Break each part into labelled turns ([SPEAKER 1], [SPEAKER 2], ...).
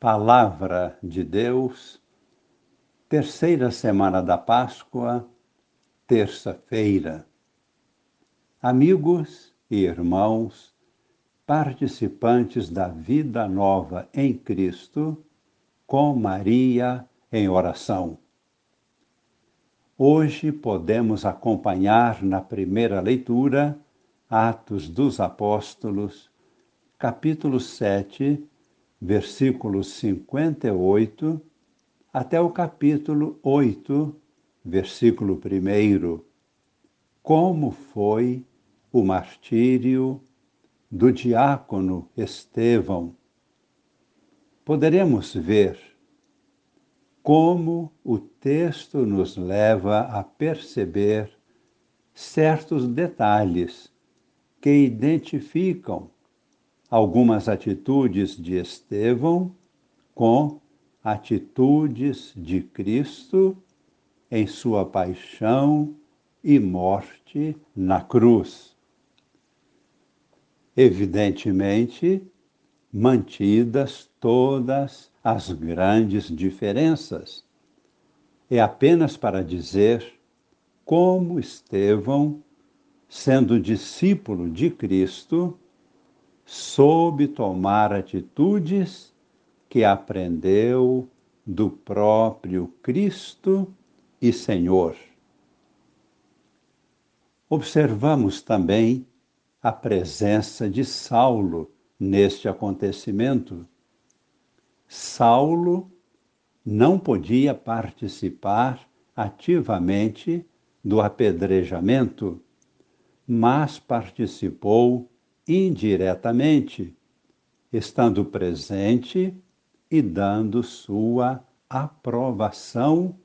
[SPEAKER 1] Palavra de Deus, terceira semana da Páscoa, terça-feira. Amigos e irmãos, participantes da vida nova em Cristo, com Maria em oração. Hoje podemos acompanhar na primeira leitura Atos dos Apóstolos, capítulo 7, versículos 58 até o capítulo 8, versículo 1. Como foi o martírio do diácono Estevão? Poderemos ver como o texto nos leva a perceber certos detalhes que identificam algumas atitudes de Estevão com atitudes de Cristo em sua paixão e morte na cruz. Evidentemente, mantidas todas as grandes diferenças. É apenas para dizer como Estevão, sendo discípulo de Cristo, soube tomar atitudes que aprendeu do próprio Cristo e Senhor. Observamos também a presença de Saulo neste acontecimento. Saulo não podia participar ativamente do apedrejamento, mas participou indiretamente, estando presente e dando sua aprovação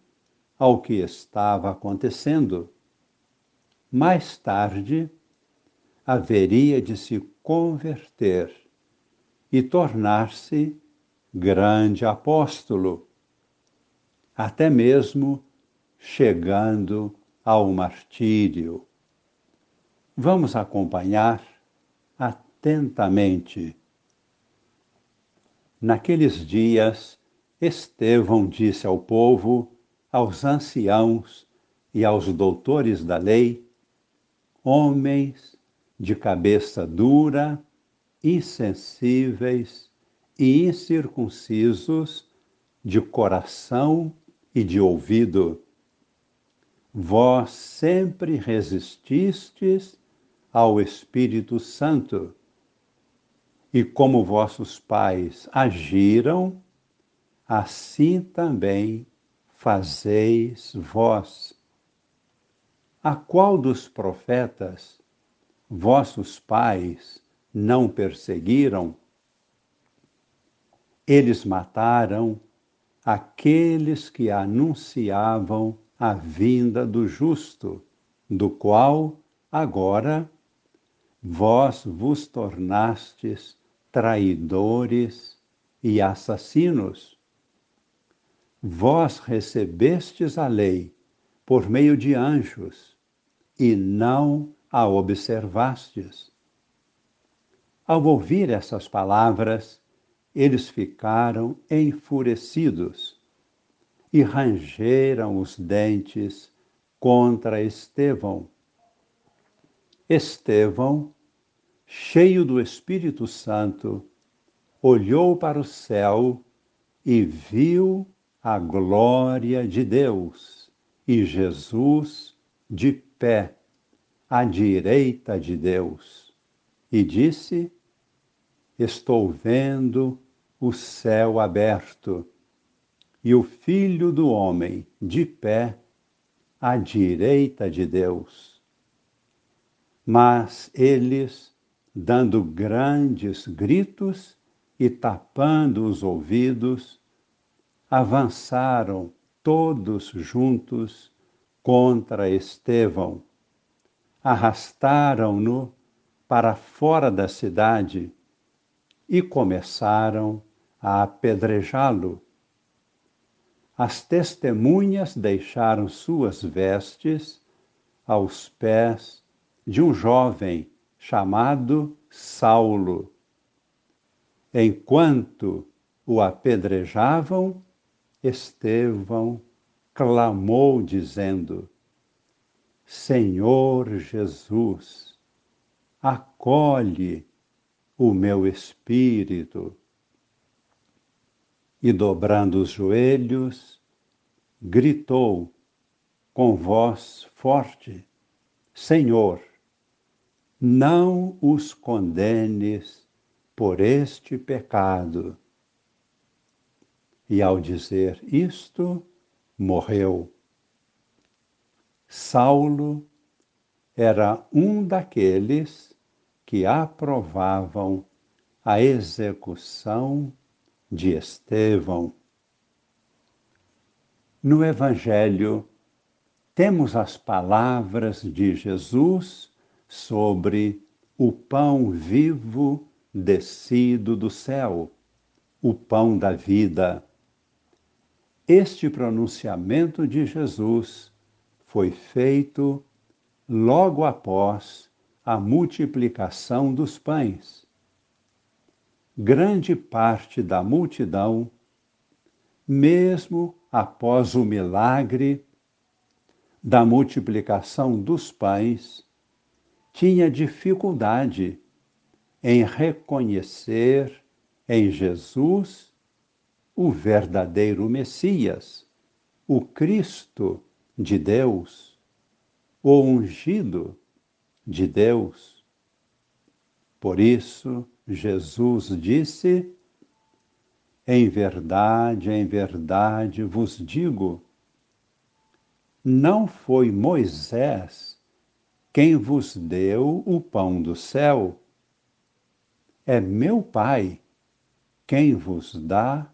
[SPEAKER 1] ao que estava acontecendo. Mais tarde, haveria de se converter e tornar-se grande apóstolo, até mesmo chegando ao martírio. Vamos acompanhar atentamente. Naqueles dias, Estevão disse ao povo, aos anciãos e aos doutores da lei: Homens de cabeça dura, insensíveis e incircuncisos de coração e de ouvido. Vós sempre resististes ao Espírito Santo. E como vossos pais agiram, assim também fazeis vós. A qual dos profetas vossos pais não perseguiram? Eles mataram aqueles que anunciavam a vinda do justo, do qual agora vós vos tornastes traidores e assassinos. Vós recebestes a lei por meio de anjos e não a observastes. Ao ouvir essas palavras, eles ficaram enfurecidos e rangeram os dentes contra Estevão. Estevão cheio do Espírito Santo, olhou para o céu e viu a glória de Deus e Jesus de pé à direita de Deus. E disse: Estou vendo o céu aberto e o Filho do Homem de pé à direita de Deus. Mas eles dando grandes gritos e tapando os ouvidos, avançaram todos juntos contra Estevão. Arrastaram-no para fora da cidade e começaram a apedrejá-lo. As testemunhas deixaram suas vestes aos pés de um jovem chamado Saulo. Enquanto o apedrejavam, Estevão clamou, dizendo: Senhor Jesus, acolhe o meu espírito. E dobrando os joelhos, gritou com voz forte: Senhor, não os condenes por este pecado. E ao dizer isto, morreu. Saulo era um daqueles que aprovavam a execução de Estevão. No Evangelho, temos as palavras de Jesus sobre o pão vivo descido do céu, o pão da vida. Este pronunciamento de Jesus foi feito logo após a multiplicação dos pães. Grande parte da multidão, mesmo após o milagre da multiplicação dos pães, tinha dificuldade em reconhecer em Jesus o verdadeiro Messias, o Cristo de Deus, o ungido de Deus. Por isso, Jesus disse: Em verdade, em verdade vos digo, não foi Moisés quem vos deu o pão do céu, é meu Pai quem vos dá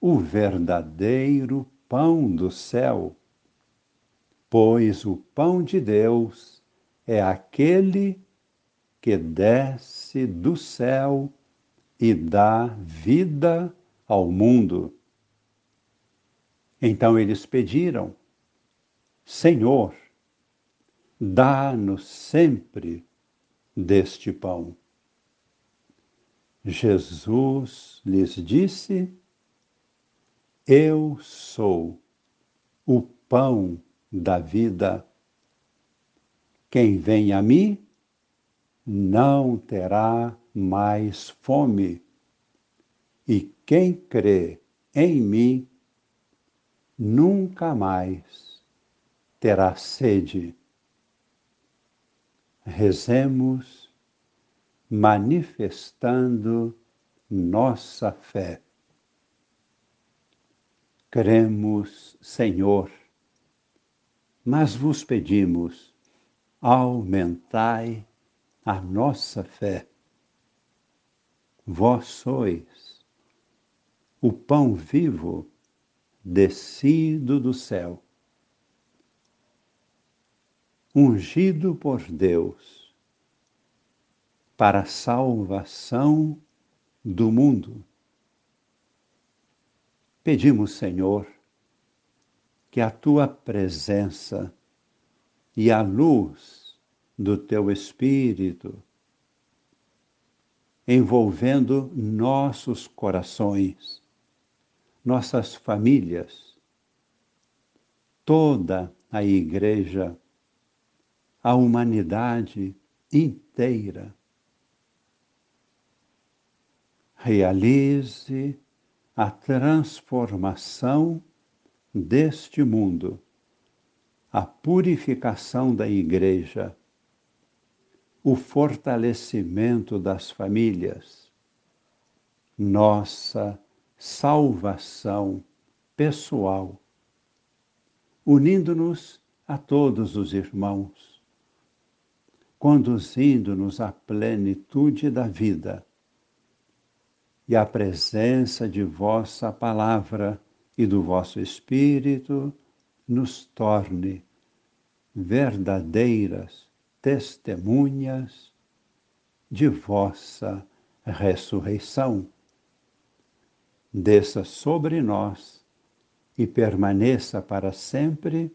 [SPEAKER 1] o verdadeiro pão do céu. Pois o pão de Deus é aquele que desce do céu e dá vida ao mundo. Então eles pediram: Senhor, dá-nos sempre deste pão. Jesus lhes disse: Eu sou o pão da vida. Quem vem a mim não terá mais fome, e quem crê em mim nunca mais terá sede. Rezemos manifestando nossa fé. Cremos, Senhor, mas vos pedimos, aumentai a nossa fé. Vós sois o pão vivo descido do céu, ungido por Deus para a salvação do mundo. Pedimos, Senhor, que a tua presença e a luz do teu Espírito, envolvendo nossos corações, nossas famílias, toda a Igreja, a humanidade inteira, realize a transformação deste mundo, a purificação da Igreja, o fortalecimento das famílias, nossa salvação pessoal, unindo-nos a todos os irmãos, conduzindo-nos à plenitude da vida e a presença de vossa palavra e do vosso Espírito nos torne verdadeiras testemunhas de vossa ressurreição. Desça sobre nós e permaneça para sempre